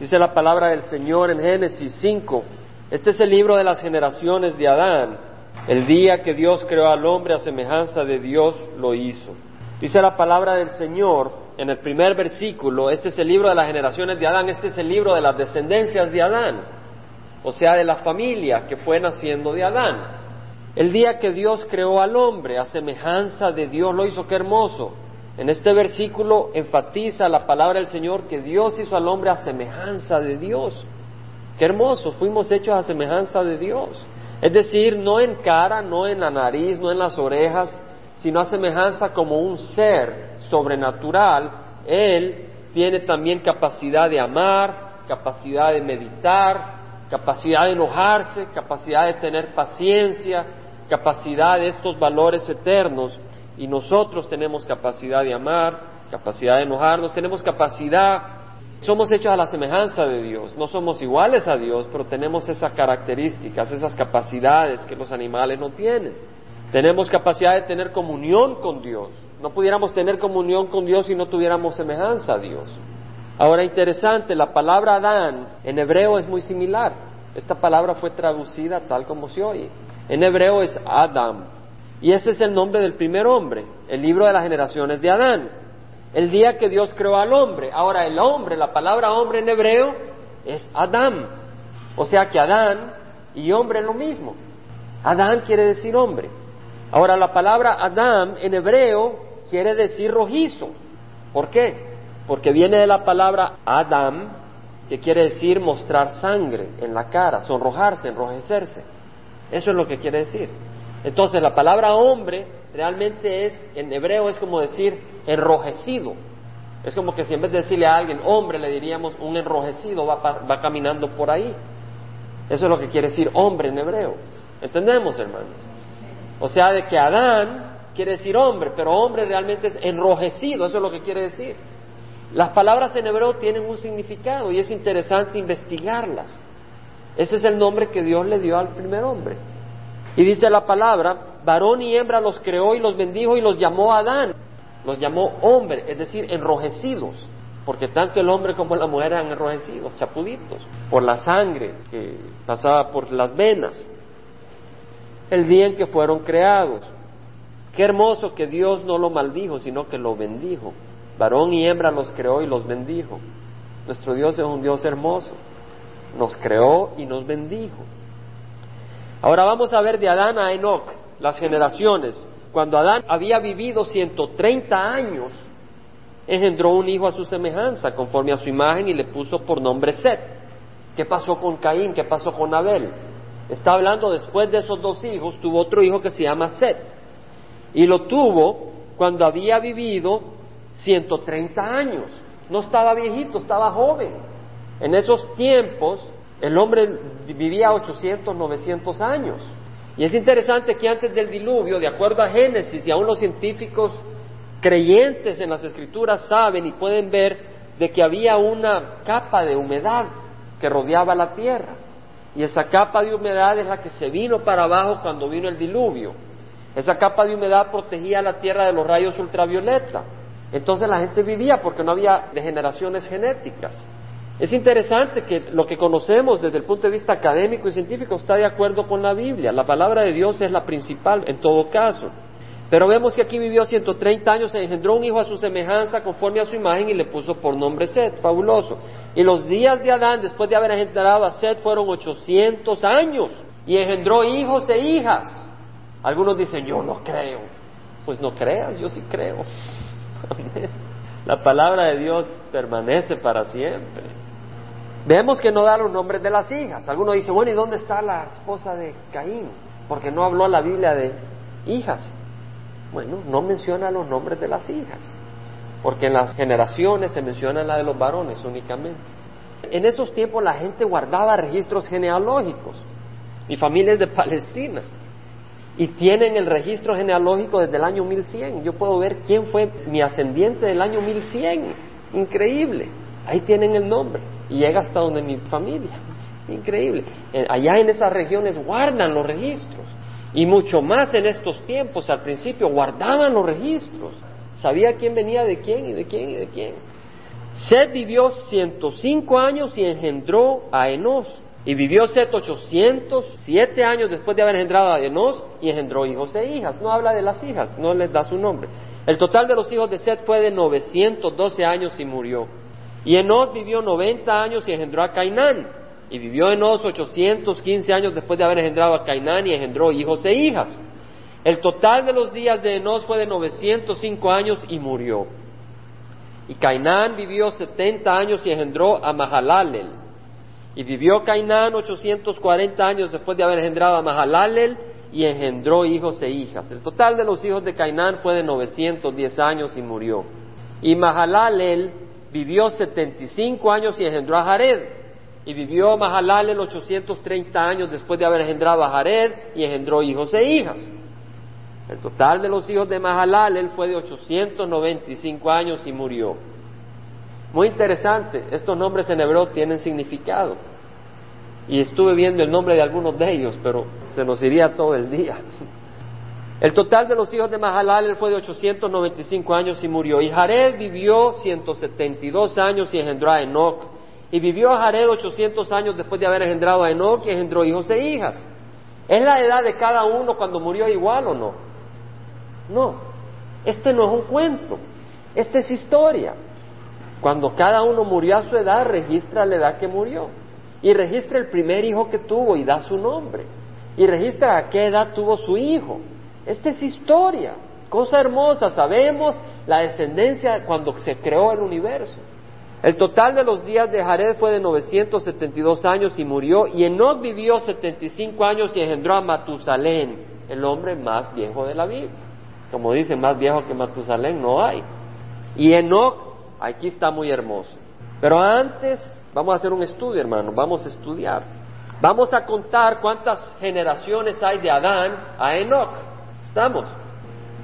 Dice la palabra del Señor en Génesis 5. Este es el libro de las generaciones de Adán. El día que Dios creó al hombre a semejanza de Dios lo hizo. Dice la palabra del Señor en el primer versículo, este es el libro de las generaciones de Adán, este es el libro de las descendencias de Adán, o sea, de la familia que fue naciendo de Adán. El día que Dios creó al hombre a semejanza de Dios lo hizo, qué hermoso. En este versículo enfatiza la palabra del Señor que Dios hizo al hombre a semejanza de Dios. Qué hermoso, fuimos hechos a semejanza de Dios. Es decir, no en cara, no en la nariz, no en las orejas, sino a semejanza como un ser sobrenatural. Él tiene también capacidad de amar, capacidad de meditar, capacidad de enojarse, capacidad de tener paciencia, capacidad de estos valores eternos y nosotros tenemos capacidad de amar, capacidad de enojarnos, tenemos capacidad, somos hechos a la semejanza de Dios, no somos iguales a Dios, pero tenemos esas características, esas capacidades que los animales no tienen. Tenemos capacidad de tener comunión con Dios. No pudiéramos tener comunión con Dios si no tuviéramos semejanza a Dios. Ahora, interesante, la palabra Adán en hebreo es muy similar. Esta palabra fue traducida tal como se oye. En hebreo es Adam, y ese es el nombre del primer hombre, el libro de las generaciones de Adán. El día que Dios creó al hombre. Ahora, el hombre, la palabra hombre en hebreo es Adán. O sea que Adán y hombre es lo mismo. Adán quiere decir hombre. Ahora, la palabra Adán en hebreo quiere decir rojizo. ¿Por qué? Porque viene de la palabra Adam, que quiere decir mostrar sangre en la cara, sonrojarse, enrojecerse. Eso es lo que quiere decir. Entonces la palabra hombre realmente es, en hebreo es como decir enrojecido. Es como que si en vez de decirle a alguien hombre le diríamos un enrojecido va, va caminando por ahí. Eso es lo que quiere decir hombre en hebreo. ¿Entendemos, hermanos? O sea, de que Adán quiere decir hombre, pero hombre realmente es enrojecido, eso es lo que quiere decir. Las palabras en hebreo tienen un significado y es interesante investigarlas. Ese es el nombre que Dios le dio al primer hombre. Y dice la palabra, varón y hembra los creó y los bendijo y los llamó Adán. Los llamó hombre, es decir, enrojecidos. Porque tanto el hombre como la mujer eran enrojecidos, chapuditos, por la sangre que pasaba por las venas. El día en que fueron creados. Qué hermoso que Dios no lo maldijo, sino que lo bendijo. Varón y hembra los creó y los bendijo. Nuestro Dios es un Dios hermoso. Nos creó y nos bendijo. Ahora vamos a ver de Adán a Enoch, las generaciones. Cuando Adán había vivido 130 años, engendró un hijo a su semejanza, conforme a su imagen, y le puso por nombre Set. ¿Qué pasó con Caín? ¿Qué pasó con Abel? Está hablando después de esos dos hijos, tuvo otro hijo que se llama Set. Y lo tuvo cuando había vivido 130 años. No estaba viejito, estaba joven. En esos tiempos el hombre vivía 800, 900 años. Y es interesante que antes del diluvio, de acuerdo a Génesis, y aún los científicos creyentes en las escrituras saben y pueden ver de que había una capa de humedad que rodeaba la tierra. Y esa capa de humedad es la que se vino para abajo cuando vino el diluvio. Esa capa de humedad protegía la tierra de los rayos ultravioleta. Entonces la gente vivía porque no había degeneraciones genéticas. Es interesante que lo que conocemos desde el punto de vista académico y científico está de acuerdo con la Biblia. La palabra de Dios es la principal en todo caso. Pero vemos que aquí vivió 130 años, se engendró un hijo a su semejanza, conforme a su imagen, y le puso por nombre Seth. Fabuloso. Y los días de Adán, después de haber engendrado a Seth, fueron 800 años. Y engendró hijos e hijas. Algunos dicen, yo no creo. Pues no creas, yo sí creo. La palabra de Dios permanece para siempre. Vemos que no da los nombres de las hijas. Algunos dicen, bueno, ¿y dónde está la esposa de Caín? Porque no habló la Biblia de hijas. Bueno, no menciona los nombres de las hijas, porque en las generaciones se menciona la de los varones únicamente. En esos tiempos la gente guardaba registros genealógicos. Mi familia es de Palestina y tienen el registro genealógico desde el año 1100. Yo puedo ver quién fue mi ascendiente del año 1100. Increíble. Ahí tienen el nombre y llega hasta donde mi familia. Increíble. Allá en esas regiones guardan los registros. Y mucho más en estos tiempos, al principio guardaban los registros. Sabía quién venía de quién y de quién y de quién. Sed vivió 105 años y engendró a Enos. Y vivió Set 807 años después de haber engendrado a Enos y engendró hijos e hijas. No habla de las hijas, no les da su nombre. El total de los hijos de Set fue de 912 años y murió. Y Enos vivió 90 años y engendró a Cainán. Y vivió Enos 815 años después de haber engendrado a Cainán y engendró hijos e hijas. El total de los días de Enos fue de 905 años y murió. Y Cainán vivió 70 años y engendró a Mahalalel. Y vivió Cainán 840 años después de haber engendrado a Mahalalel y engendró hijos e hijas. El total de los hijos de Cainán fue de 910 años y murió. Y Mahalalel vivió 75 años y engendró a Jared. Y vivió Mahalalel 830 años después de haber engendrado a Jared y engendró hijos e hijas. El total de los hijos de Mahalalel fue de 895 años y murió. Muy interesante, estos nombres en hebreo tienen significado. Y estuve viendo el nombre de algunos de ellos, pero se nos iría todo el día. El total de los hijos de Mahalalel fue de 895 años y murió. Y Jared vivió 172 años y engendró a Enoch. Y vivió Jared 800 años después de haber engendrado a Enoch y engendró hijos e hijas. ¿Es la edad de cada uno cuando murió igual o no? No. Este no es un cuento. Esta es historia. Cuando cada uno murió a su edad, registra la edad que murió. Y registra el primer hijo que tuvo y da su nombre. Y registra a qué edad tuvo su hijo. Esta es historia. Cosa hermosa. Sabemos la descendencia cuando se creó el universo. El total de los días de Jared fue de 972 años y murió. Y Enoch vivió 75 años y engendró a Matusalén, el hombre más viejo de la Biblia. Como dicen, más viejo que Matusalén no hay. Y Enoch Aquí está muy hermoso. Pero antes vamos a hacer un estudio, hermano, vamos a estudiar. Vamos a contar cuántas generaciones hay de Adán a Enoch. ¿Estamos?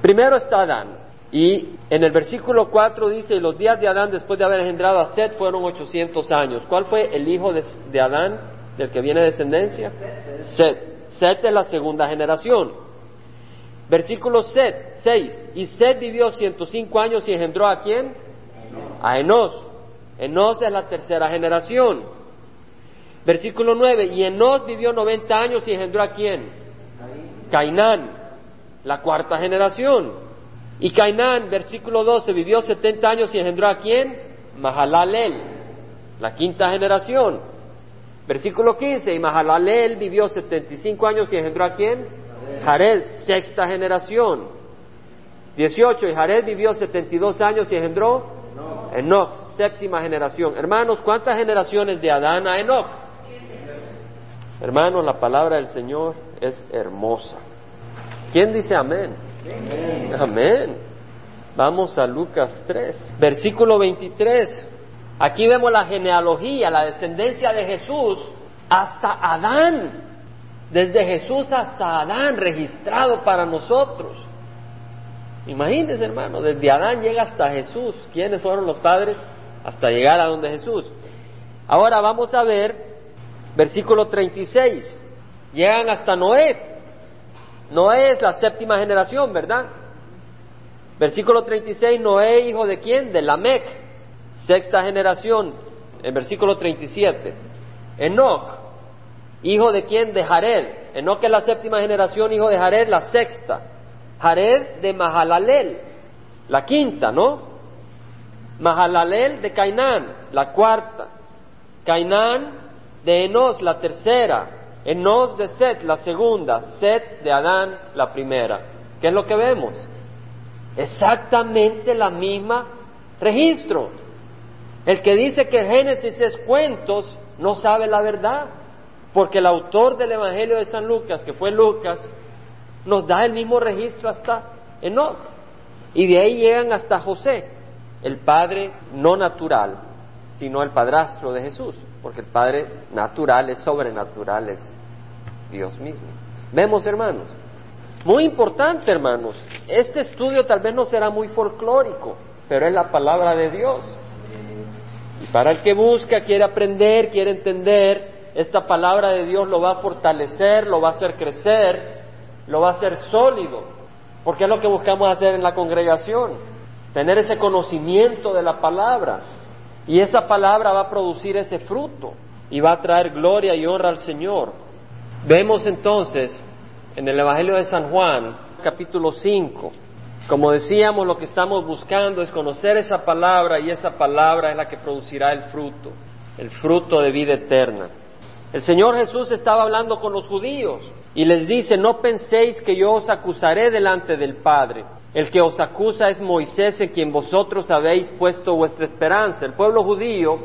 Primero está Adán. Y en el versículo 4 dice, los días de Adán después de haber engendrado a Seth fueron 800 años. ¿Cuál fue el hijo de, Adán del que viene descendencia? Seth. Seth es la segunda generación. Versículo 6. Y Seth vivió 105 años y engendró a quién? a Enos. Enos es la tercera generación. Versículo 9, y Enos vivió 90 años y engendró a quién? Cainán, la cuarta generación. Y Cainán, versículo 12, vivió 70 años y engendró a quién? Mahalalel, la quinta generación. Versículo 15, y Mahalalel vivió 75 años y engendró a quién? Jared, sexta generación. 18, y Jared vivió 72 años y engendró Enoch, séptima generación. Hermanos, ¿cuántas generaciones de Adán a Enoch? Hermanos, la palabra del Señor es hermosa. ¿Quién dice amén? Amén. Vamos a Lucas 3, versículo 23. Aquí vemos la genealogía, la descendencia de Jesús hasta Adán. Desde Jesús hasta Adán, registrado para nosotros. Imagínense, hermano, desde Adán llega hasta Jesús. ¿Quiénes fueron los padres? Hasta llegar a donde Jesús. Ahora vamos a ver versículo 36. Llegan hasta Noé. Noé es la séptima generación, ¿verdad? Versículo 36, Noé, hijo de quién? De Lamec, sexta generación. En versículo 37. Enoch, hijo de quién? De Jared. Enoch es la séptima generación, hijo de Jared, la sexta. Jared de Mahalalel, la quinta, ¿no? Mahalalel de Cainán, la cuarta. Cainán de Enos, la tercera. Enos de Set, la segunda. Set de Adán, la primera. ¿Qué es lo que vemos? Exactamente la misma registro. El que dice que Génesis es cuentos no sabe la verdad, porque el autor del Evangelio de San Lucas, que fue Lucas, nos da el mismo registro hasta Enoch. Y de ahí llegan hasta José, el padre no natural, sino el padrastro de Jesús, porque el padre natural es sobrenatural, Dios mismo. Vemos, hermanos. Muy importante, hermanos. Este estudio tal vez no será muy folclórico, pero es la palabra de Dios. Y para el que busca, quiere aprender, quiere entender, esta palabra de Dios lo va a fortalecer, lo va a hacer crecer, lo va a hacer sólido, porque es lo que buscamos hacer en la congregación, tener ese conocimiento de la palabra. Y esa palabra va a producir ese fruto y va a traer gloria y honra al Señor. Vemos entonces en el Evangelio de San Juan, capítulo 5, como decíamos, lo que estamos buscando es conocer esa palabra y esa palabra es la que producirá el fruto, el fruto de vida eterna. El Señor Jesús estaba hablando con los judíos y les dice, no penséis que yo os acusaré delante del Padre. El que os acusa es Moisés en quien vosotros habéis puesto vuestra esperanza. El pueblo judío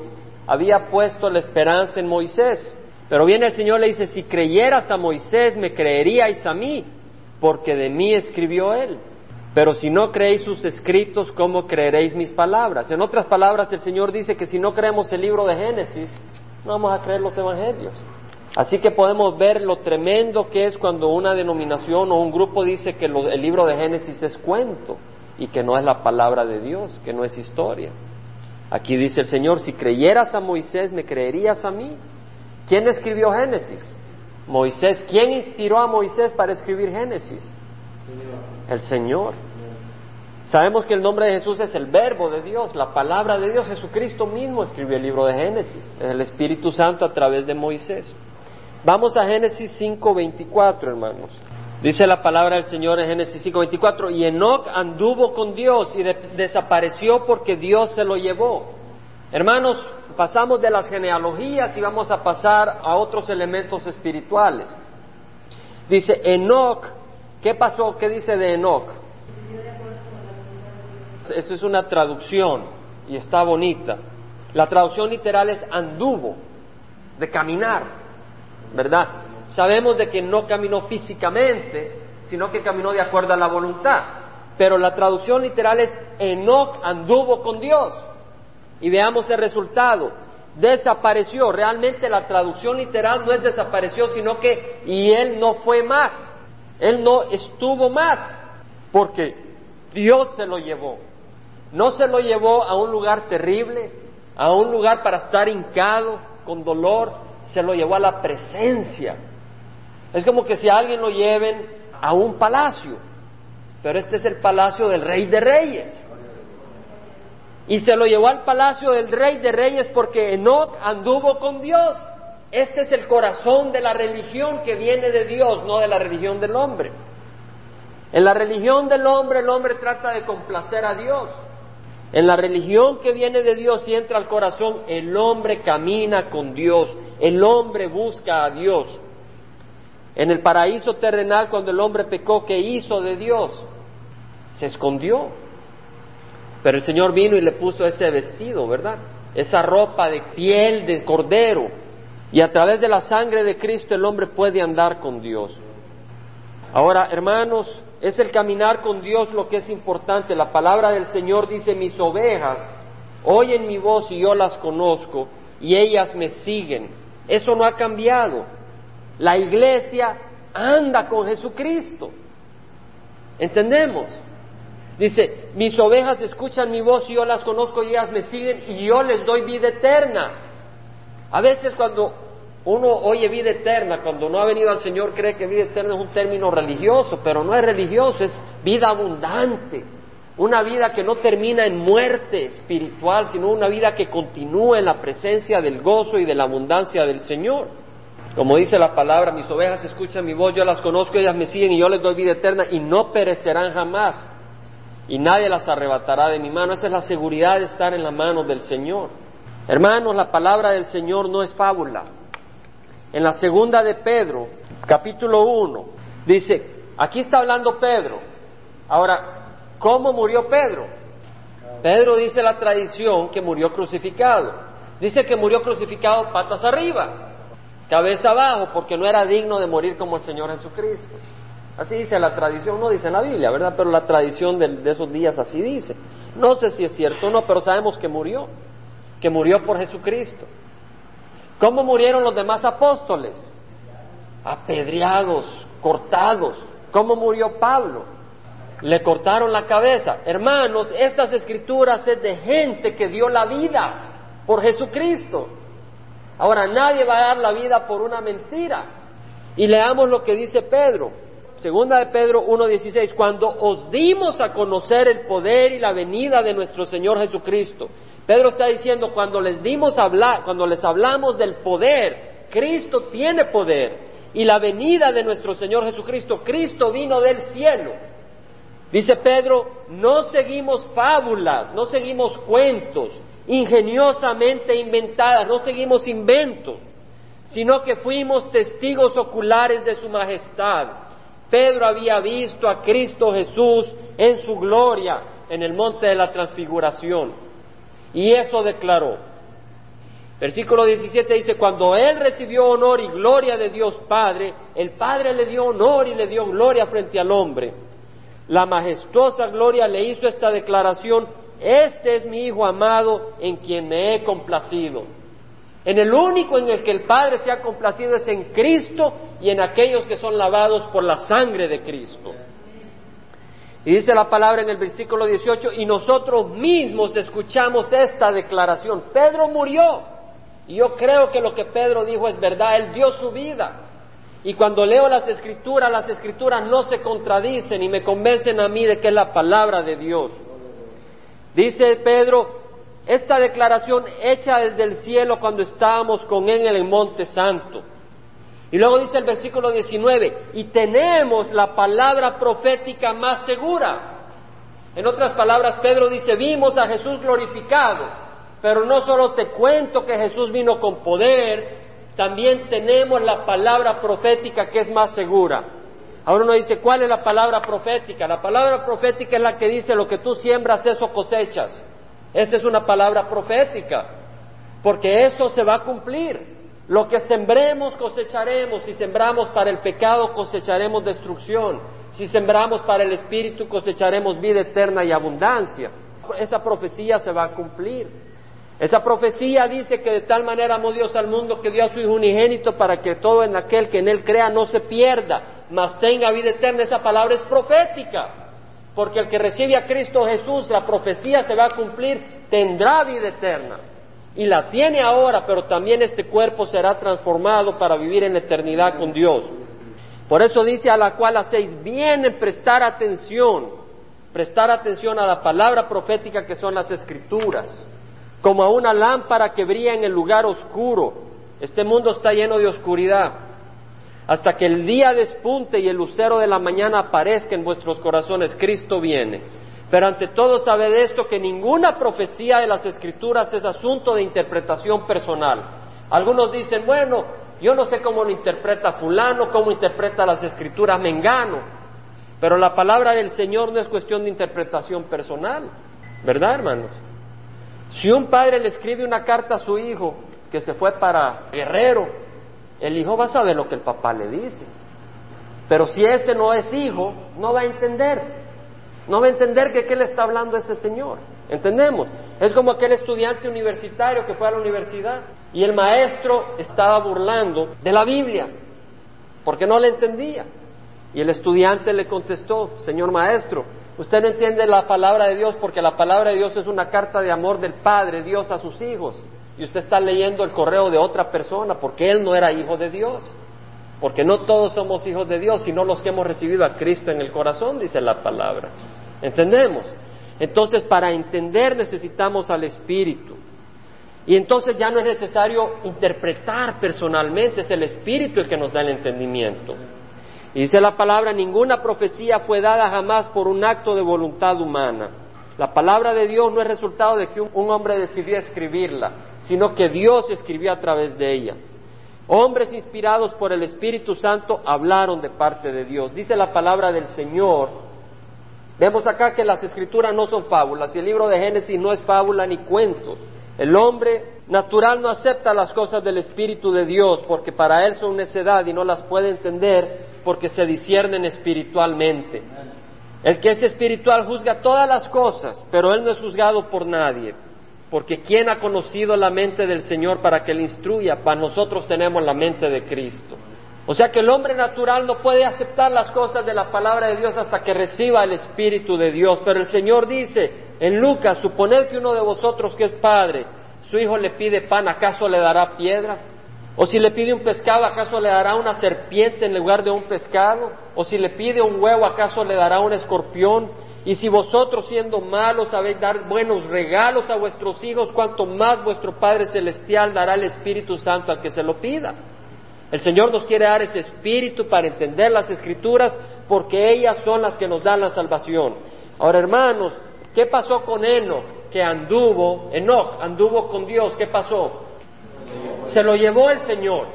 había puesto la esperanza en Moisés. Pero viene el Señor y le dice, si creyeras a Moisés, me creeríais a mí, porque de mí escribió él. Pero si no creéis sus escritos, ¿cómo creeréis mis palabras? En otras palabras, el Señor dice que si no creemos el libro de Génesis, no vamos a creer los evangelios. Así que podemos ver lo tremendo que es cuando una denominación o un grupo dice que el libro de Génesis es cuento y que no es la palabra de Dios, que no es historia. Aquí dice el Señor, si creyeras a Moisés, me creerías a mí. ¿Quién escribió Génesis? Moisés. ¿Quién inspiró a Moisés para escribir Génesis? El Señor. Sabemos que el nombre de Jesús es el verbo de Dios, la palabra de Dios. Jesucristo mismo escribió el libro de Génesis, es el Espíritu Santo a través de Moisés. Vamos a Génesis 5:24, hermanos. Dice la palabra del Señor en Génesis 5:24, y Enoch anduvo con Dios y desapareció porque Dios se lo llevó. Hermanos, pasamos de las genealogías y vamos a pasar a otros elementos espirituales. Dice Enoch, ¿qué pasó? ¿Qué dice de Enoch? Eso es una traducción y está bonita. La traducción literal es anduvo, de caminar, ¿verdad? Sabemos de que no caminó físicamente, sino que caminó de acuerdo a la voluntad. Pero la traducción literal es Enoch anduvo con Dios. Y veamos el resultado. Desapareció. Realmente la traducción literal no es desapareció, sino que y él no fue más. Él no estuvo más. Porque Dios se lo llevó. No se lo llevó a un lugar terrible, a un lugar para estar hincado, con dolor, se lo llevó a la presencia. Es como que si a alguien lo lleven a un palacio, pero este es el palacio del rey de reyes. Y se lo llevó al palacio del rey de reyes porque Enoch anduvo con Dios. Este es el corazón de la religión que viene de Dios, no de la religión del hombre. En la religión del hombre el hombre trata de complacer a Dios. En la religión que viene de Dios y entra al corazón, el hombre camina con Dios, el hombre busca a Dios. En el paraíso terrenal, cuando el hombre pecó, ¿qué hizo de Dios? Se escondió. Pero el Señor vino y le puso ese vestido, ¿verdad? Esa ropa de piel de cordero. Y a través de la sangre de Cristo el hombre puede andar con Dios. Ahora, hermanos, es el caminar con Dios lo que es importante. La palabra del Señor dice, mis ovejas oyen mi voz y yo las conozco y ellas me siguen. Eso no ha cambiado. La iglesia anda con Jesucristo. ¿Entendemos? Dice, mis ovejas escuchan mi voz y yo las conozco y ellas me siguen y yo les doy vida eterna. A veces cuando uno oye vida eterna, cuando no ha venido al Señor, cree que vida eterna es un término religioso, pero no es religioso, es vida abundante. Una vida que no termina en muerte espiritual, sino una vida que continúa en la presencia del gozo y de la abundancia del Señor. Como dice la palabra, mis ovejas escuchan mi voz, yo las conozco, ellas me siguen y yo les doy vida eterna y no perecerán jamás. Y nadie las arrebatará de mi mano. Esa es la seguridad de estar en la mano del Señor. Hermanos, la palabra del Señor no es fábula. En la segunda de Pedro, capítulo 1, dice, aquí está hablando Pedro. Ahora, ¿cómo murió Pedro? Pedro dice la tradición que murió crucificado. Dice que murió crucificado patas arriba, cabeza abajo, porque no era digno de morir como el Señor Jesucristo. Así dice la tradición, no dice la Biblia, ¿verdad? Pero la tradición de, de esos días así dice. No sé si es cierto o no, pero sabemos que murió, que murió por Jesucristo. ¿Cómo murieron los demás apóstoles? Apedreados, cortados. ¿Cómo murió Pablo? Le cortaron la cabeza. Hermanos, estas escrituras es de gente que dio la vida por Jesucristo. Ahora, nadie va a dar la vida por una mentira. Y leamos lo que dice Pedro. Segunda de Pedro 1.16, cuando os dimos a conocer el poder y la venida de nuestro Señor Jesucristo, Pedro está diciendo, cuando les dimos hablar, cuando les hablamos del poder, Cristo tiene poder. Y la venida de nuestro Señor Jesucristo, Cristo vino del cielo. Dice Pedro, no seguimos fábulas, no seguimos cuentos ingeniosamente inventadas, no seguimos inventos, sino que fuimos testigos oculares de su majestad. Pedro había visto a Cristo Jesús en su gloria en el monte de la transfiguración. Y eso declaró. Versículo 17 dice, cuando él recibió honor y gloria de Dios Padre, el Padre le dio honor y le dio gloria frente al hombre. La majestuosa gloria le hizo esta declaración, este es mi Hijo amado en quien me he complacido. En el único en el que el Padre se ha complacido es en Cristo y en aquellos que son lavados por la sangre de Cristo. Y dice la palabra en el versículo 18, y nosotros mismos escuchamos esta declaración. Pedro murió. Y yo creo que lo que Pedro dijo es verdad. Él dio su vida. Y cuando leo las escrituras, las escrituras no se contradicen y me convencen a mí de que es la palabra de Dios. Dice Pedro, esta declaración hecha desde el cielo cuando estábamos con él en el monte santo. Y luego dice el versículo 19, y tenemos la palabra profética más segura. En otras palabras, Pedro dice, vimos a Jesús glorificado, pero no solo te cuento que Jesús vino con poder, también tenemos la palabra profética que es más segura. Ahora uno dice, ¿cuál es la palabra profética? La palabra profética es la que dice, lo que tú siembras, eso cosechas. Esa es una palabra profética, porque eso se va a cumplir. Lo que sembremos cosecharemos. Si sembramos para el pecado cosecharemos destrucción. Si sembramos para el Espíritu cosecharemos vida eterna y abundancia. Esa profecía se va a cumplir. Esa profecía dice que de tal manera amó Dios al mundo que dio a su Hijo unigénito para que todo en aquel que en él crea no se pierda, mas tenga vida eterna. Esa palabra es profética. Porque el que recibe a Cristo Jesús, la profecía se va a cumplir, tendrá vida eterna y la tiene ahora, pero también este cuerpo será transformado para vivir en eternidad con Dios. Por eso dice a la cual hacéis bien en prestar atención, prestar atención a la palabra profética que son las escrituras, como a una lámpara que brilla en el lugar oscuro. Este mundo está lleno de oscuridad. Hasta que el día despunte y el lucero de la mañana aparezca en vuestros corazones, Cristo viene. Pero ante todo sabed esto que ninguna profecía de las escrituras es asunto de interpretación personal. Algunos dicen, bueno, yo no sé cómo lo interpreta fulano, cómo interpreta las escrituras mengano, pero la palabra del Señor no es cuestión de interpretación personal, ¿verdad, hermanos? Si un padre le escribe una carta a su hijo que se fue para Guerrero, el hijo va a saber lo que el papá le dice. Pero si ese no es hijo, no va a entender. No va a entender que qué le está hablando ese señor. ¿Entendemos? Es como aquel estudiante universitario que fue a la universidad y el maestro estaba burlando de la Biblia porque no le entendía. Y el estudiante le contestó, Señor maestro, usted no entiende la palabra de Dios porque la palabra de Dios es una carta de amor del Padre, Dios a sus hijos. Y usted está leyendo el correo de otra persona porque él no era hijo de Dios. Porque no todos somos hijos de Dios, sino los que hemos recibido a Cristo en el corazón, dice la palabra. ¿Entendemos? Entonces, para entender necesitamos al Espíritu. Y entonces ya no es necesario interpretar personalmente, es el Espíritu el que nos da el entendimiento. Y dice la palabra, ninguna profecía fue dada jamás por un acto de voluntad humana. La palabra de Dios no es resultado de que un, hombre decidió escribirla, sino que Dios escribió a través de ella. Hombres inspirados por el Espíritu Santo hablaron de parte de Dios. Dice la palabra del Señor Vemos acá que las escrituras no son fábulas y el libro de Génesis no es fábula ni cuentos. El hombre natural no acepta las cosas del Espíritu de Dios porque para él son necedad y no las puede entender porque se disciernen espiritualmente. El que es espiritual juzga todas las cosas, pero él no es juzgado por nadie. Porque ¿quién ha conocido la mente del Señor para que le instruya? Para nosotros tenemos la mente de Cristo. O sea que el hombre natural no puede aceptar las cosas de la palabra de Dios hasta que reciba el Espíritu de Dios. Pero el Señor dice en Lucas, suponed que uno de vosotros que es padre, su hijo le pide pan, ¿acaso le dará piedra? O si le pide un pescado, ¿acaso le dará una serpiente en lugar de un pescado? O si le pide un huevo, ¿acaso le dará un escorpión? Y si vosotros siendo malos sabéis dar buenos regalos a vuestros hijos, cuanto más vuestro Padre Celestial dará el Espíritu Santo al que se lo pida. El Señor nos quiere dar ese espíritu para entender las escrituras porque ellas son las que nos dan la salvación. Ahora, hermanos, ¿qué pasó con Enoch? Que anduvo, Enoch anduvo con Dios, ¿qué pasó? Se lo llevó el Señor.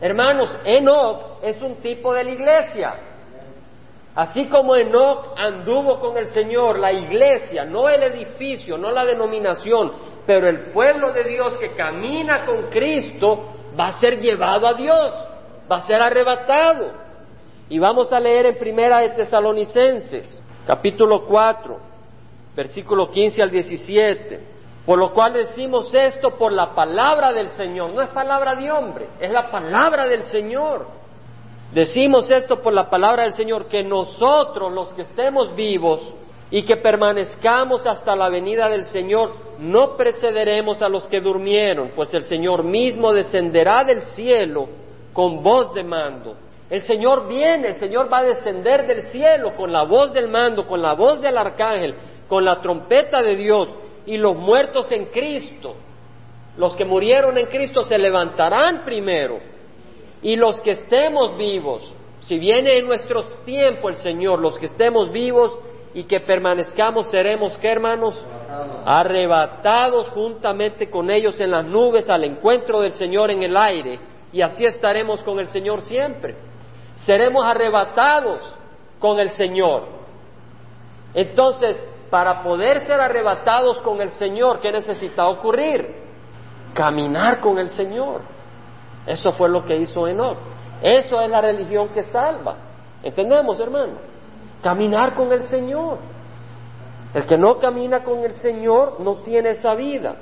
Hermanos, Enoch es un tipo de la iglesia. Así como Enoch anduvo con el Señor, la iglesia, no el edificio, no la denominación, pero el pueblo de Dios que camina con Cristo va a ser llevado a Dios, va a ser arrebatado. Y vamos a leer en Primera de Tesalonicenses, capítulo 4, versículo 15 al 17. Por lo cual decimos esto por la palabra del Señor, no es palabra de hombre, es la palabra del Señor. Decimos esto por la palabra del Señor, que nosotros los que estemos vivos y que permanezcamos hasta la venida del Señor, no precederemos a los que durmieron, pues el Señor mismo descenderá del cielo con voz de mando. El Señor viene, el Señor va a descender del cielo con la voz del mando, con la voz del arcángel, con la trompeta de Dios, y los muertos en Cristo, los que murieron en Cristo se levantarán primero y los que estemos vivos, si viene en nuestros tiempos el Señor, los que estemos vivos y que permanezcamos, seremos, ¿qué hermanos? Arrebatados juntamente con ellos en las nubes al encuentro del Señor en el aire, y así estaremos con el Señor siempre. Seremos arrebatados con el Señor. Entonces, para poder ser arrebatados con el Señor, ¿qué necesita ocurrir? Caminar con el Señor. Eso fue lo que hizo Enoch. Eso es la religión que salva. ¿Entendemos, hermano? Caminar con el Señor. El que no camina con el Señor no tiene esa vida.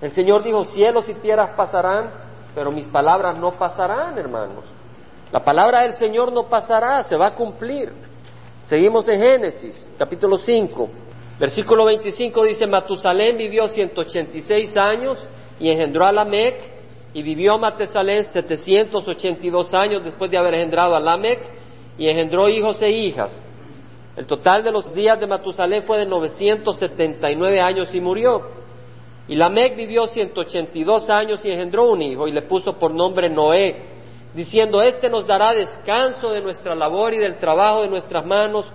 El Señor dijo, cielos y tierras pasarán, pero mis palabras no pasarán, hermanos. La palabra del Señor no pasará, se va a cumplir. Seguimos en Génesis, capítulo 5, versículo 25 dice, Matusalén vivió 186 años y engendró a Lamec y vivió Matesalén 782 años después de haber engendrado a Lamec y engendró hijos e hijas. El total de los días de Matusalén fue de 979 años y murió. Y Lamec vivió 182 años y engendró un hijo y le puso por nombre Noé, diciendo, Este nos dará descanso de nuestra labor y del trabajo de nuestras manos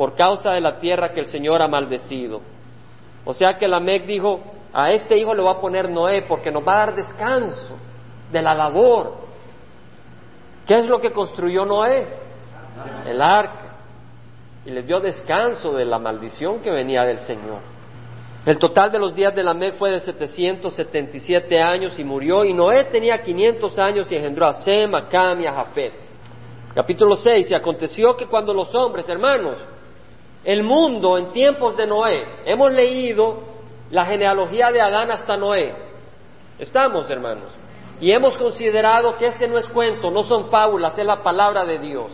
por causa de la tierra que el Señor ha maldecido. O sea que Lamec dijo, a este hijo le va a poner Noé porque nos va a dar descanso de la labor. ¿Qué es lo que construyó Noé? El arca. Y le dio descanso de la maldición que venía del Señor. El total de los días de Lamec fue de 777 años y murió. Y Noé tenía 500 años y engendró a Sem, a Cam y a Jafet. Capítulo 6. Y aconteció que cuando los hombres, hermanos, el mundo en tiempos de Noé, hemos leído la genealogía de Adán hasta Noé. Estamos, hermanos. Y hemos considerado que ese no es cuento, no son fábulas, es la palabra de Dios.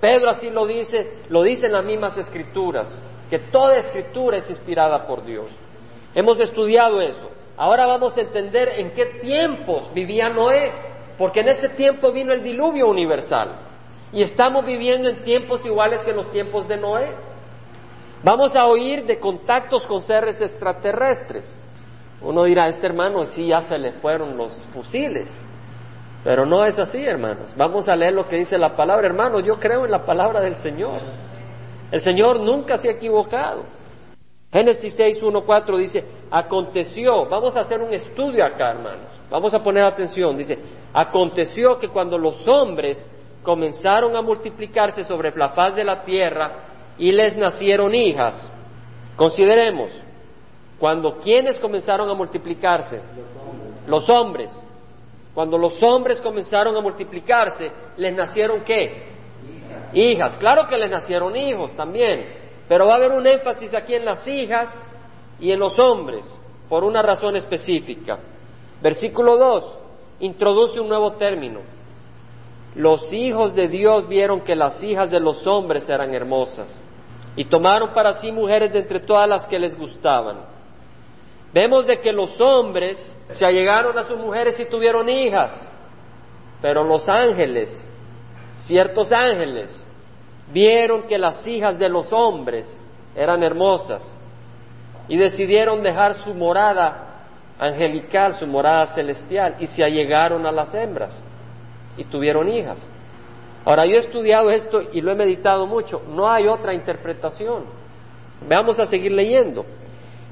Pedro así lo dice, lo dice en las mismas escrituras, que toda escritura es inspirada por Dios. Hemos estudiado eso. Ahora vamos a entender en qué tiempos vivía Noé, porque en ese tiempo vino el diluvio universal. Y estamos viviendo en tiempos iguales que los tiempos de Noé. Vamos a oír de contactos con seres extraterrestres. Uno dirá, este hermano sí ya se le fueron los fusiles. Pero no es así, hermanos. Vamos a leer lo que dice la palabra. Hermanos, yo creo en la palabra del Señor. El Señor nunca se ha equivocado. Génesis 6, 1, 4 dice, aconteció, vamos a hacer un estudio acá, hermanos. Vamos a poner atención. Dice, aconteció que cuando los hombres comenzaron a multiplicarse sobre la faz de la tierra, y les nacieron hijas. Consideremos, cuando quienes comenzaron a multiplicarse, los hombres, cuando los hombres comenzaron a multiplicarse, les nacieron qué? Hijas. hijas. Claro que les nacieron hijos también, pero va a haber un énfasis aquí en las hijas y en los hombres, por una razón específica. Versículo 2 introduce un nuevo término. Los hijos de Dios vieron que las hijas de los hombres eran hermosas y tomaron para sí mujeres de entre todas las que les gustaban. Vemos de que los hombres se allegaron a sus mujeres y tuvieron hijas, pero los ángeles, ciertos ángeles, vieron que las hijas de los hombres eran hermosas y decidieron dejar su morada angelical, su morada celestial, y se allegaron a las hembras y tuvieron hijas. Ahora, yo he estudiado esto y lo he meditado mucho, no hay otra interpretación. Veamos a seguir leyendo.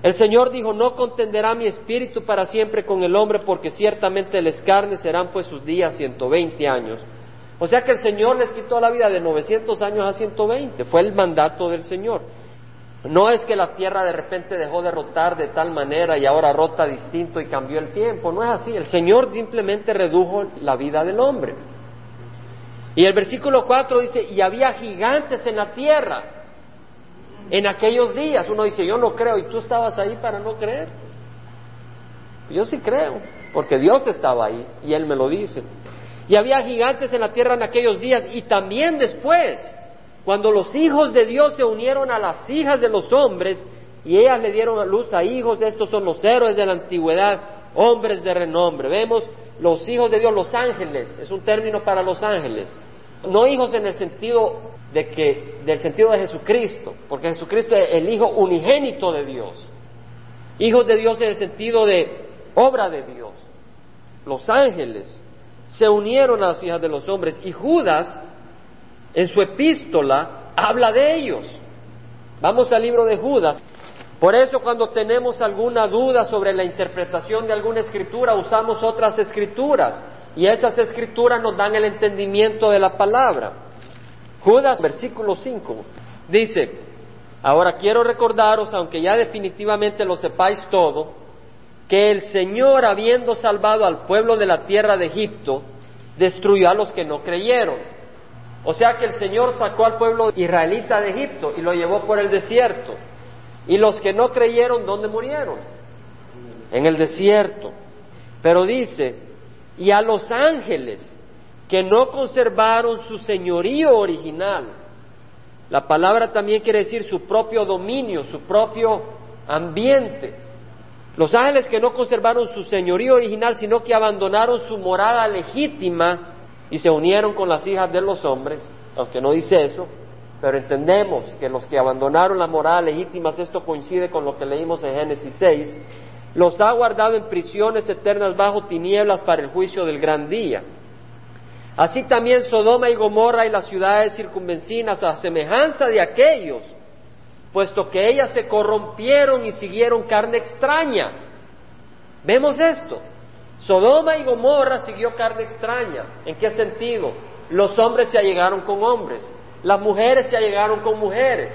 El Señor dijo, no contenderá mi espíritu para siempre con el hombre, porque ciertamente les carne serán pues sus días 120 años. O sea que el Señor les quitó la vida de 900 años a 120, fue el mandato del Señor. No es que la tierra de repente dejó de rotar de tal manera y ahora rota distinto y cambió el tiempo, no es así. El Señor simplemente redujo la vida del hombre. Y el versículo 4 dice, y había gigantes en la tierra en aquellos días. Uno dice, yo no creo, y tú estabas ahí para no creer. Yo sí creo, porque Dios estaba ahí y Él me lo dice. Y había gigantes en la tierra en aquellos días y también después cuando los hijos de Dios se unieron a las hijas de los hombres y ellas le dieron a luz a hijos, estos son los héroes de la antigüedad, hombres de renombre. Vemos los hijos de Dios, los ángeles, es un término para los ángeles. No hijos en el sentido de que, del sentido de Jesucristo, porque Jesucristo es el Hijo unigénito de Dios. Hijos de Dios en el sentido de obra de Dios. Los ángeles se unieron a las hijas de los hombres y Judas en su epístola habla de ellos. Vamos al libro de Judas. Por eso cuando tenemos alguna duda sobre la interpretación de alguna escritura, usamos otras escrituras y esas escrituras nos dan el entendimiento de la palabra. Judas, versículo 5, dice, ahora quiero recordaros, aunque ya definitivamente lo sepáis todo, que el Señor, habiendo salvado al pueblo de la tierra de Egipto, destruyó a los que no creyeron o sea que el Señor sacó al pueblo israelita de Egipto y lo llevó por el desierto. Y los que no creyeron, ¿dónde murieron? En el desierto. Pero dice, y a los ángeles que no conservaron su señorío original. La palabra también quiere decir su propio dominio, su propio ambiente. Los ángeles que no conservaron su señorío original, sino que abandonaron su morada legítima y se unieron con las hijas de los hombres, aunque no dice eso, pero entendemos que los que abandonaron la morada legítima, esto coincide con lo que leímos en Génesis 6, los ha guardado en prisiones eternas bajo tinieblas para el juicio del gran día. Así también Sodoma y Gomorra y las ciudades circunvencinas a semejanza de aquellos, puesto que ellas se corrompieron y siguieron carne extraña. ¿Vemos esto? Sodoma y Gomorra siguió carne extraña. ¿En qué sentido? Los hombres se allegaron con hombres, las mujeres se allegaron con mujeres.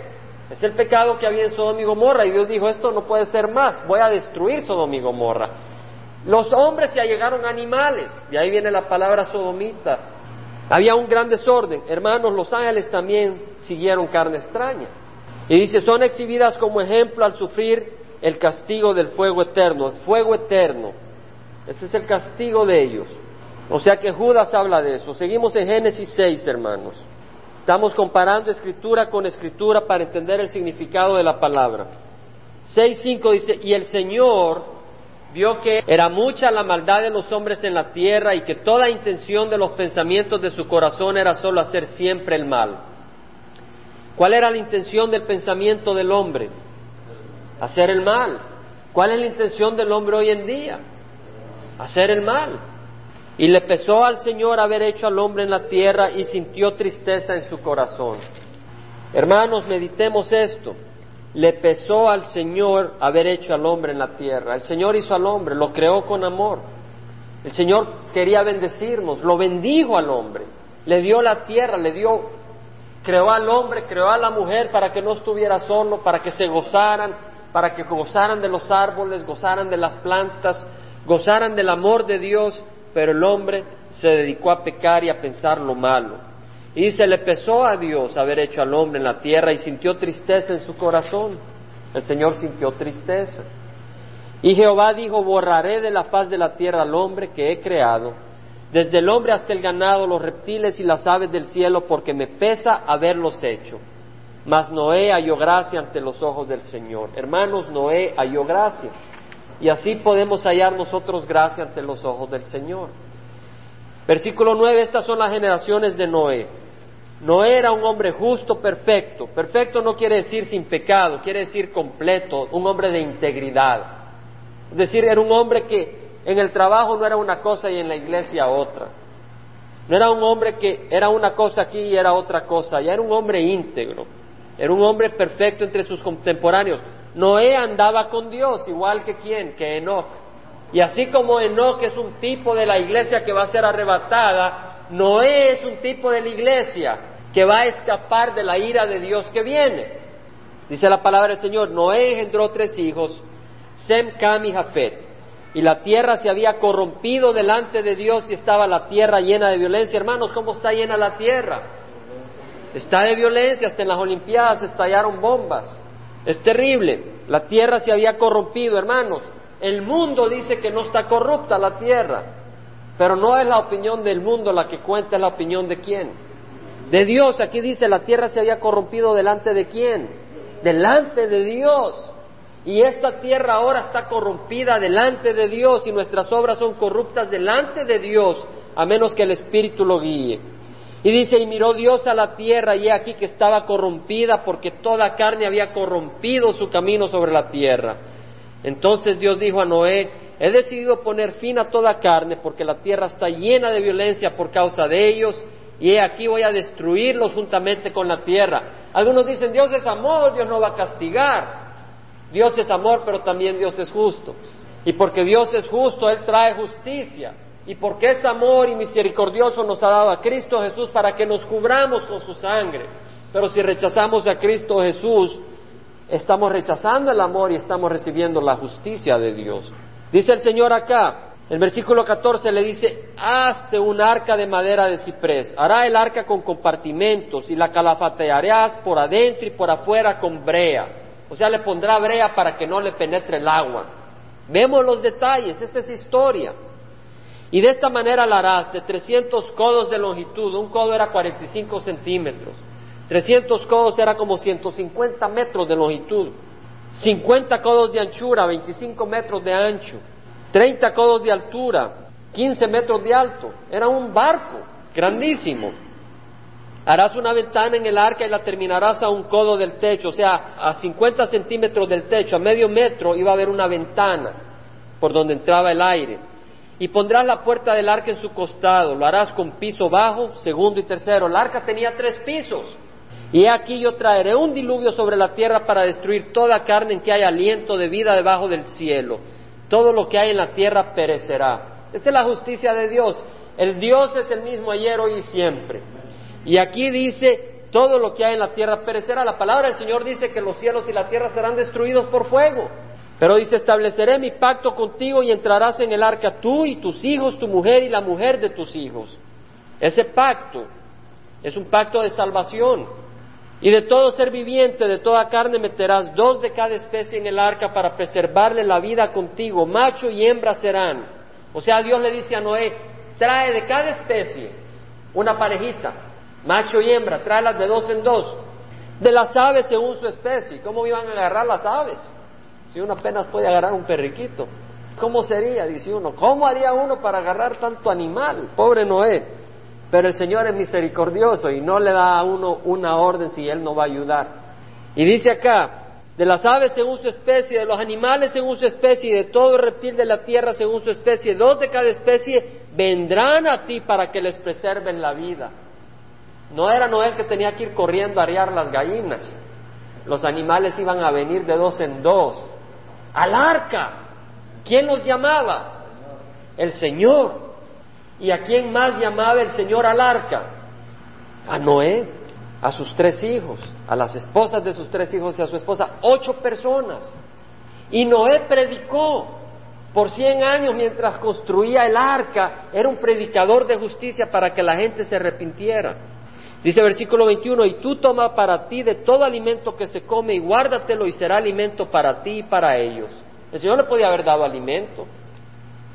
Es el pecado que había en Sodoma y Gomorra y Dios dijo, esto no puede ser más, voy a destruir Sodoma y Gomorra. Los hombres se allegaron animales, de ahí viene la palabra sodomita. Había un gran desorden. Hermanos, los ángeles también siguieron carne extraña. Y dice, son exhibidas como ejemplo al sufrir el castigo del fuego eterno, el fuego eterno ese es el castigo de ellos. O sea que Judas habla de eso. Seguimos en Génesis 6, hermanos. Estamos comparando escritura con escritura para entender el significado de la palabra. 6.5 dice, y el Señor vio que era mucha la maldad de los hombres en la tierra y que toda intención de los pensamientos de su corazón era solo hacer siempre el mal. ¿Cuál era la intención del pensamiento del hombre? Hacer el mal. ¿Cuál es la intención del hombre hoy en día? Hacer el mal. Y le pesó al Señor haber hecho al hombre en la tierra y sintió tristeza en su corazón. Hermanos, meditemos esto. Le pesó al Señor haber hecho al hombre en la tierra. El Señor hizo al hombre, lo creó con amor. El Señor quería bendecirnos, lo bendijo al hombre. Le dio la tierra, le dio, creó al hombre, creó a la mujer para que no estuviera solo, para que se gozaran, para que gozaran de los árboles, gozaran de las plantas, gozaran del amor de Dios, pero el hombre se dedicó a pecar y a pensar lo malo. Y se le pesó a Dios haber hecho al hombre en la tierra y sintió tristeza en su corazón. El Señor sintió tristeza. Y Jehová dijo, borraré de la faz de la tierra al hombre que he creado, desde el hombre hasta el ganado, los reptiles y las aves del cielo, porque me pesa haberlos hecho. Mas Noé halló gracia ante los ojos del Señor. Hermanos, Noé halló gracia. Y así podemos hallar nosotros gracia ante los ojos del Señor. Versículo 9, estas son las generaciones de Noé. no era un hombre justo, perfecto. Perfecto no quiere decir sin pecado, quiere decir completo, un hombre de integridad. Es decir, era un hombre que en el trabajo no era una cosa y en la iglesia otra. No era un hombre que era una cosa aquí y era otra cosa, ya era un hombre íntegro. Era un hombre perfecto entre sus contemporáneos. Noé andaba con Dios, igual que quién, que Enoch. Y así como Enoch es un tipo de la iglesia que va a ser arrebatada, Noé es un tipo de la iglesia que va a escapar de la ira de Dios que viene. Dice la palabra del Señor, Noé engendró tres hijos, Sem, Cam y Jafet. Y la tierra se había corrompido delante de Dios y estaba la tierra llena de violencia. Hermanos, ¿cómo está llena la tierra? Está de violencia, hasta en las Olimpiadas estallaron bombas. Es terrible. La tierra se había corrompido, hermanos. El mundo dice que no está corrupta la tierra, pero no es la opinión del mundo la que cuenta, es la opinión de quién. De Dios, aquí dice, la tierra se había corrompido delante de quién? Delante de Dios. Y esta tierra ahora está corrompida delante de Dios y nuestras obras son corruptas delante de Dios, a menos que el Espíritu lo guíe. Y dice, y miró Dios a la tierra y he aquí que estaba corrompida porque toda carne había corrompido su camino sobre la tierra. Entonces Dios dijo a Noé, he decidido poner fin a toda carne porque la tierra está llena de violencia por causa de ellos y he aquí voy a destruirlos juntamente con la tierra. Algunos dicen, Dios es amor, Dios no va a castigar. Dios es amor, pero también Dios es justo. Y porque Dios es justo, Él trae justicia. Y porque es amor y misericordioso nos ha dado a Cristo Jesús para que nos cubramos con su sangre. Pero si rechazamos a Cristo Jesús, estamos rechazando el amor y estamos recibiendo la justicia de Dios. Dice el Señor acá, el versículo 14 le dice, hazte un arca de madera de ciprés, hará el arca con compartimentos y la calafatearás por adentro y por afuera con brea. O sea, le pondrá brea para que no le penetre el agua. Vemos los detalles, esta es historia. Y de esta manera la harás de 300 codos de longitud, un codo era 45 centímetros, 300 codos era como 150 metros de longitud, 50 codos de anchura, 25 metros de ancho, 30 codos de altura, 15 metros de alto, era un barco grandísimo. Harás una ventana en el arca y la terminarás a un codo del techo, o sea, a 50 centímetros del techo, a medio metro iba a haber una ventana por donde entraba el aire y pondrás la puerta del arca en su costado, lo harás con piso bajo, segundo y tercero. El arca tenía tres pisos. Y aquí yo traeré un diluvio sobre la tierra para destruir toda carne en que haya aliento de vida debajo del cielo. Todo lo que hay en la tierra perecerá. Esta es la justicia de Dios. El Dios es el mismo ayer, hoy y siempre. Y aquí dice, todo lo que hay en la tierra perecerá. La palabra del Señor dice que los cielos y la tierra serán destruidos por fuego. Pero dice, estableceré mi pacto contigo y entrarás en el arca tú y tus hijos, tu mujer y la mujer de tus hijos. Ese pacto es un pacto de salvación. Y de todo ser viviente, de toda carne, meterás dos de cada especie en el arca para preservarle la vida contigo. Macho y hembra serán. O sea, Dios le dice a Noé, trae de cada especie una parejita, macho y hembra, tráelas de dos en dos. De las aves según su especie. ¿Cómo iban a agarrar las aves? Si uno apenas puede agarrar un perriquito, ¿cómo sería? Dice uno, ¿cómo haría uno para agarrar tanto animal? Pobre Noé. Pero el Señor es misericordioso y no le da a uno una orden si Él no va a ayudar. Y dice acá, de las aves según su especie, de los animales según su especie, y de todo reptil de la tierra según su especie, dos de cada especie vendrán a ti para que les preserven la vida. No era Noé que tenía que ir corriendo a arear las gallinas. Los animales iban a venir de dos en dos al arca. ¿Quién los llamaba? El Señor. ¿Y a quién más llamaba el Señor al arca? A Noé, a sus tres hijos, a las esposas de sus tres hijos y a su esposa, ocho personas. Y Noé predicó por cien años mientras construía el arca, era un predicador de justicia para que la gente se arrepintiera. Dice versículo 21, y tú toma para ti de todo alimento que se come y guárdatelo y será alimento para ti y para ellos. El Señor le podía haber dado alimento,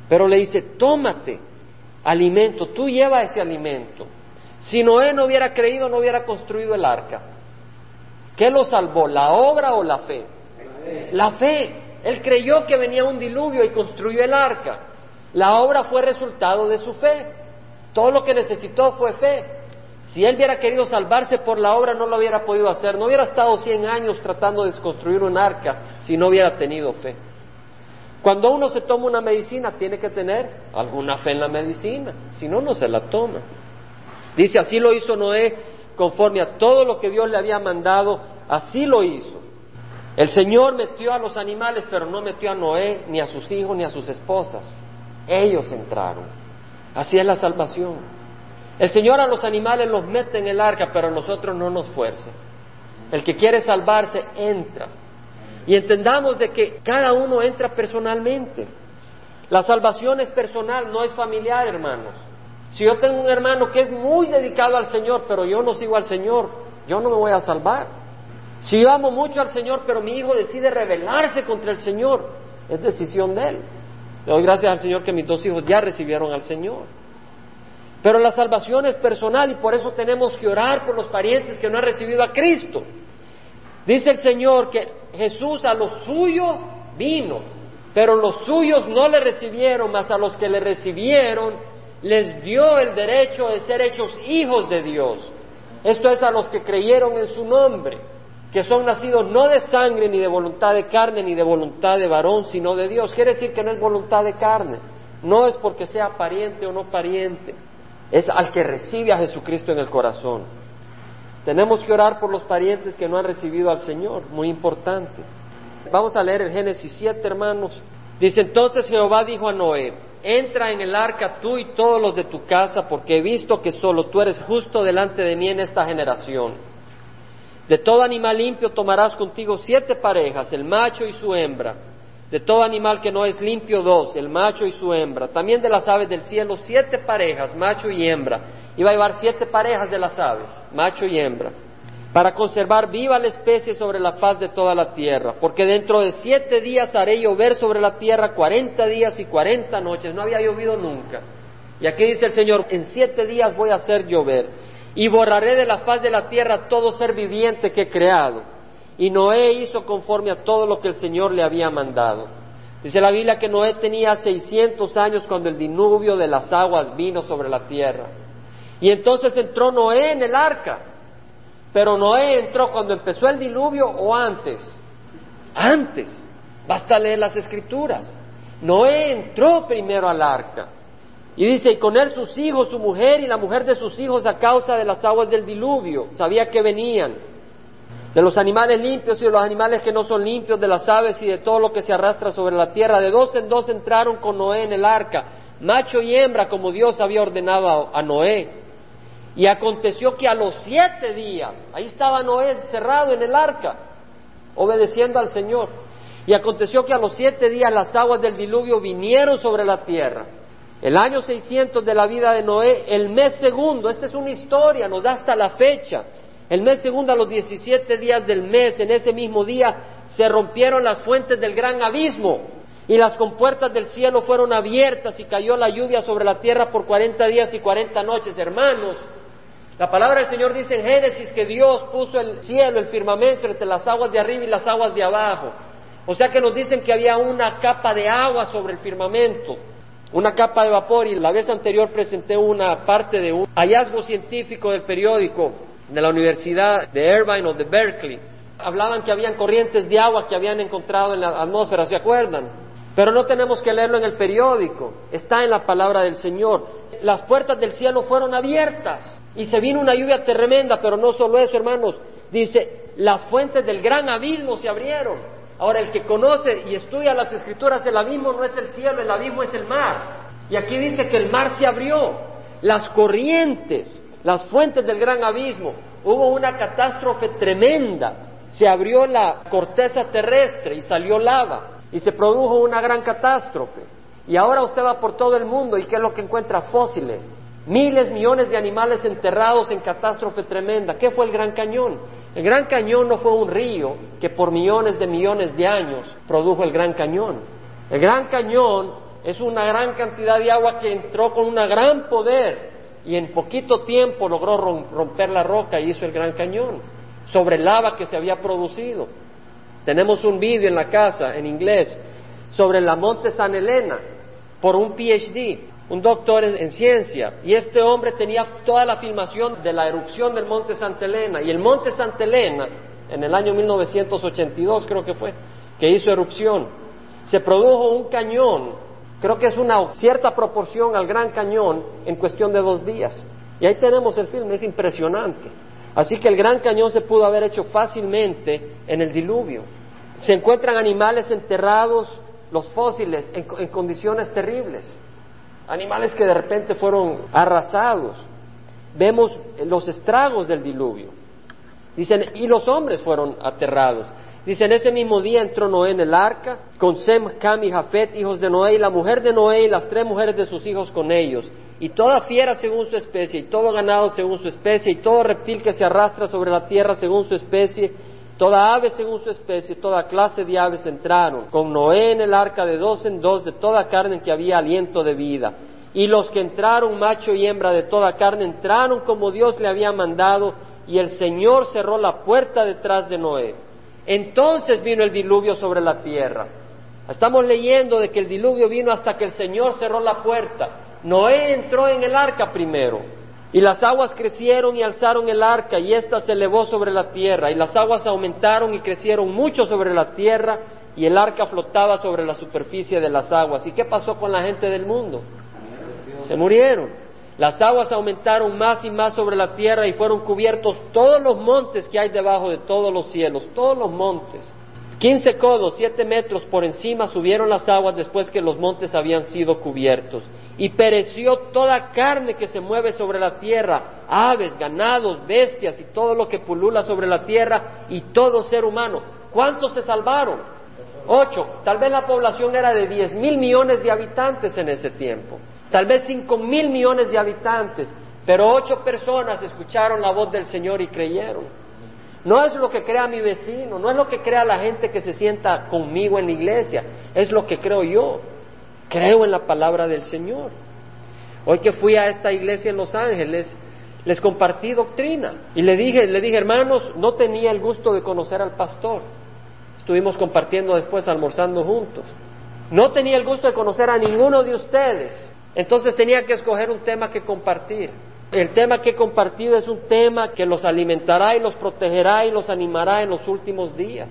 pero le dice, tómate alimento, tú lleva ese alimento. Si Noé no hubiera creído, no hubiera construido el arca. ¿Qué lo salvó, la obra o la fe? La fe. Él creyó que venía un diluvio y construyó el arca. La obra fue resultado de su fe. Todo lo que necesitó fue fe. Si él hubiera querido salvarse por la obra, no lo hubiera podido hacer. No hubiera estado 100 años tratando de construir un arca si no hubiera tenido fe. Cuando uno se toma una medicina, tiene que tener alguna fe en la medicina, si no, no se la toma. Dice, así lo hizo Noé, conforme a todo lo que Dios le había mandado, así lo hizo. El Señor metió a los animales, pero no metió a Noé, ni a sus hijos, ni a sus esposas. Ellos entraron. Así es la salvación. El Señor a los animales los mete en el arca, pero a nosotros no nos fuerza. El que quiere salvarse entra. Y entendamos de que cada uno entra personalmente. La salvación es personal, no es familiar, hermanos. Si yo tengo un hermano que es muy dedicado al Señor, pero yo no sigo al Señor, yo no me voy a salvar. Si yo amo mucho al Señor, pero mi hijo decide rebelarse contra el Señor, es decisión de él. Le doy gracias al Señor que mis dos hijos ya recibieron al Señor. Pero la salvación es personal y por eso tenemos que orar por los parientes que no han recibido a Cristo. Dice el Señor que Jesús a los suyos vino, pero los suyos no le recibieron, mas a los que le recibieron les dio el derecho de ser hechos hijos de Dios. Esto es a los que creyeron en su nombre, que son nacidos no de sangre, ni de voluntad de carne, ni de voluntad de varón, sino de Dios. Quiere decir que no es voluntad de carne, no es porque sea pariente o no pariente, es al que recibe a Jesucristo en el corazón. Tenemos que orar por los parientes que no han recibido al Señor, muy importante. Vamos a leer el Génesis 7, hermanos. Dice entonces Jehová dijo a Noé, entra en el arca tú y todos los de tu casa, porque he visto que solo tú eres justo delante de mí en esta generación. De todo animal limpio tomarás contigo siete parejas, el macho y su hembra. De todo animal que no es limpio dos, el macho y su hembra. También de las aves del cielo siete parejas, macho y hembra. Iba a llevar siete parejas de las aves, macho y hembra para conservar viva la especie sobre la faz de toda la tierra, porque dentro de siete días haré llover sobre la tierra cuarenta días y cuarenta noches, no había llovido nunca. Y aquí dice el Señor, en siete días voy a hacer llover, y borraré de la faz de la tierra todo ser viviente que he creado. Y Noé hizo conforme a todo lo que el Señor le había mandado. Dice la Biblia que Noé tenía seiscientos años cuando el diluvio de las aguas vino sobre la tierra. Y entonces entró Noé en el arca pero Noé entró cuando empezó el diluvio o antes. Antes. Basta leer las escrituras. Noé entró primero al arca. Y dice, y con él sus hijos, su mujer y la mujer de sus hijos a causa de las aguas del diluvio. Sabía que venían. De los animales limpios y de los animales que no son limpios, de las aves y de todo lo que se arrastra sobre la tierra. De dos en dos entraron con Noé en el arca, macho y hembra, como Dios había ordenado a Noé. Y aconteció que a los siete días, ahí estaba Noé cerrado en el arca, obedeciendo al Señor. Y aconteció que a los siete días las aguas del diluvio vinieron sobre la tierra. El año 600 de la vida de Noé, el mes segundo, esta es una historia, nos da hasta la fecha. El mes segundo, a los 17 días del mes, en ese mismo día, se rompieron las fuentes del gran abismo y las compuertas del cielo fueron abiertas y cayó la lluvia sobre la tierra por 40 días y 40 noches. Hermanos, la palabra del Señor dice en Génesis que Dios puso el cielo, el firmamento entre las aguas de arriba y las aguas de abajo. O sea que nos dicen que había una capa de agua sobre el firmamento, una capa de vapor y la vez anterior presenté una parte de un hallazgo científico del periódico de la Universidad de Irvine o de Berkeley. Hablaban que habían corrientes de agua que habían encontrado en la atmósfera, ¿se acuerdan? Pero no tenemos que leerlo en el periódico, está en la palabra del Señor. Las puertas del cielo fueron abiertas y se vino una lluvia tremenda, pero no solo eso, hermanos. Dice, las fuentes del gran abismo se abrieron. Ahora, el que conoce y estudia las escrituras, el abismo no es el cielo, el abismo es el mar. Y aquí dice que el mar se abrió. Las corrientes, las fuentes del gran abismo. Hubo una catástrofe tremenda. Se abrió la corteza terrestre y salió lava. Y se produjo una gran catástrofe. Y ahora usted va por todo el mundo y ¿qué es lo que encuentra? Fósiles Miles, millones de animales enterrados en catástrofe tremenda. ¿Qué fue el Gran Cañón? El Gran Cañón no fue un río que por millones de millones de años produjo el Gran Cañón. El Gran Cañón es una gran cantidad de agua que entró con un gran poder y en poquito tiempo logró romper la roca y hizo el Gran Cañón sobre lava que se había producido. Tenemos un vídeo en la casa en inglés sobre la Monte San Elena por un PhD un doctor en, ciencia, y este hombre tenía toda la filmación de la erupción del monte Santa Elena, y el monte Santa Elena, en el año 1982 creo que fue, que hizo erupción, se produjo un cañón, creo que es una cierta proporción al gran cañón en cuestión de dos días. Y ahí tenemos el filme, es impresionante. Así que el gran cañón se pudo haber hecho fácilmente en el diluvio. Se encuentran animales enterrados, los fósiles, en, condiciones terribles. Animales que de repente fueron arrasados. Vemos los estragos del diluvio. Dicen, y los hombres fueron aterrados. Dicen, ese mismo día entró Noé en el arca, con Sem, Cam y Jafet, hijos de Noé, y la mujer de Noé y las tres mujeres de sus hijos con ellos y toda fiera según su especie, y todo ganado según su especie, y todo reptil que se arrastra sobre la tierra según su especie, toda ave según su especie, toda clase de aves entraron, con Noé en el arca de dos en dos, de toda carne en que había aliento de vida. Y los que entraron, macho y hembra de toda carne, entraron como Dios le había mandado, y el Señor cerró la puerta detrás de Noé. Entonces vino el diluvio sobre la tierra. Estamos leyendo de que el diluvio vino hasta que el Señor cerró la puerta. Noé entró en el arca primero, y las aguas crecieron y alzaron el arca, y ésta se elevó sobre la tierra, y las aguas aumentaron y crecieron mucho sobre la tierra, y el arca flotaba sobre la superficie de las aguas. ¿Y qué pasó con la gente del mundo? Se murieron. Las aguas aumentaron más y más sobre la tierra y fueron cubiertos todos los montes que hay debajo de todos los cielos, todos los montes. Quince codos, siete metros por encima subieron las aguas después que los montes habían sido cubiertos y pereció toda carne que se mueve sobre la tierra, aves, ganados, bestias y todo lo que pulula sobre la tierra y todo ser humano. ¿Cuántos se salvaron? Ocho. Tal vez la población era de diez mil millones de habitantes en ese tiempo. Tal vez cinco mil millones de habitantes. Pero ocho personas escucharon la voz del Señor y creyeron. No es lo que crea mi vecino, no es lo que crea la gente que se sienta conmigo en la iglesia, es lo que creo yo. Creo en la palabra del Señor. Hoy que fui a esta iglesia en Los Ángeles, les compartí doctrina y le dije, le dije, hermanos, no tenía el gusto de conocer al pastor. Estuvimos compartiendo después, almorzando juntos. No tenía el gusto de conocer a ninguno de ustedes. Entonces tenía que escoger un tema que compartir. El tema que he compartido es un tema que los alimentará y los protegerá y los animará en los últimos días.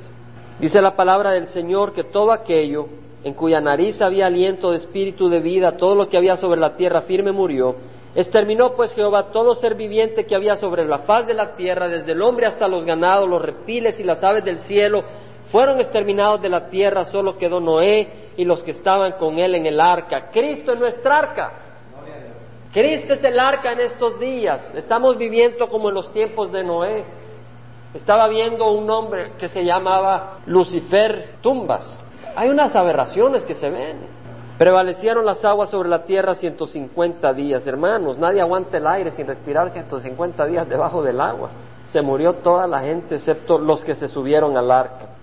Dice la palabra del Señor que todo aquello en cuya nariz había aliento de espíritu de vida, todo lo que había sobre la tierra firme murió. Exterminó pues Jehová todo ser viviente que había sobre la faz de la tierra, desde el hombre hasta los ganados, los reptiles y las aves del cielo, fueron exterminados de la tierra, solo quedó Noé y los que estaban con él en el arca. Cristo es nuestra arca. Cristo es el arca en estos días. Estamos viviendo como en los tiempos de Noé. Estaba viendo un hombre que se llamaba Lucifer Tumbas hay unas aberraciones que se ven. Prevalecieron las aguas sobre la tierra 150 días, hermanos. Nadie aguanta el aire sin respirar 150 días debajo del agua. Se murió toda la gente, excepto los que se subieron al arca.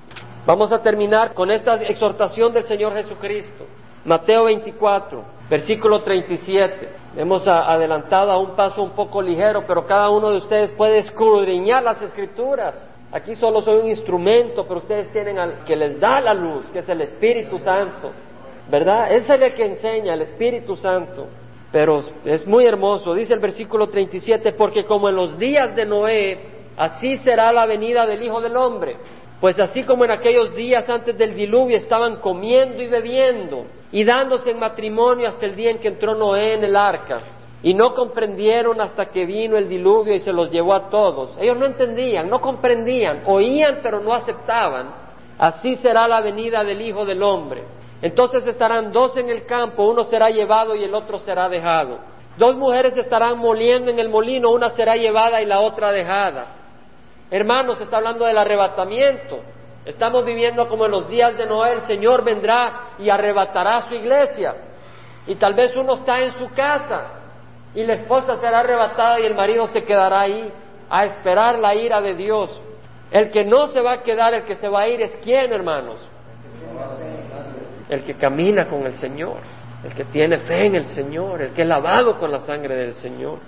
Vamos a terminar con esta exhortación del Señor Jesucristo. Mateo 24, versículo 37. Hemos adelantado a un paso un poco ligero, pero cada uno de ustedes puede escudriñar las escrituras Aquí solo soy un instrumento, pero ustedes tienen al que les da la luz, que es el Espíritu Santo. ¿Verdad? Él es el que enseña, el Espíritu Santo. Pero es muy hermoso, dice el versículo 37, porque como en los días de Noé, así será la venida del Hijo del Hombre. Pues así como en aquellos días antes del diluvio estaban comiendo y bebiendo y dándose en matrimonio hasta el día en que entró Noé en el arca y no comprendieron hasta que vino el diluvio y se los llevó a todos. Ellos no entendían, no comprendían, oían pero no aceptaban. Así será la venida del Hijo del Hombre. Entonces estarán dos en el campo, uno será llevado y el otro será dejado. Dos mujeres estarán moliendo en el molino, una será llevada y la otra dejada. Hermanos, está hablando del arrebatamiento. Estamos viviendo como en los días de Noé, el Señor vendrá y arrebatará a su iglesia. Y tal vez uno está en su casa y la esposa será arrebatada y el marido se quedará ahí a esperar la ira de Dios. El que no se va a quedar, el que se va a ir es quién, hermanos? El que camina con el Señor, el que tiene fe en el Señor, el que es lavado con la sangre del Señor.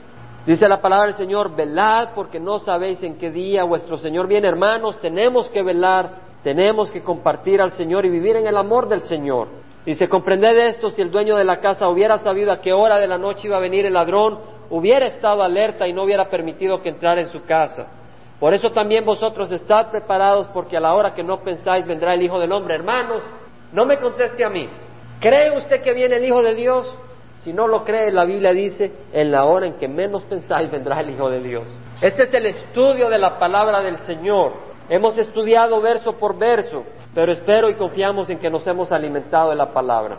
Dice la palabra del Señor, velad porque no sabéis en qué día vuestro Señor viene, hermanos, tenemos que velar, tenemos que compartir al Señor y vivir en el amor del Señor. Dice, comprended esto, si el dueño de la casa hubiera sabido a qué hora de la noche iba a venir el ladrón, hubiera estado alerta y no hubiera permitido que entrara en su casa. Por eso también vosotros estad preparados, porque a la hora que no pensáis vendrá el Hijo del Hombre. Hermanos, no me conteste a mí. ¿Cree usted que viene el Hijo de Dios? Si no lo cree, la Biblia dice, en la hora en que menos pensáis vendrá el Hijo de Dios. Este es el estudio de la palabra del Señor. Hemos estudiado verso por verso, pero espero y confiamos en que nos hemos alimentado de la palabra.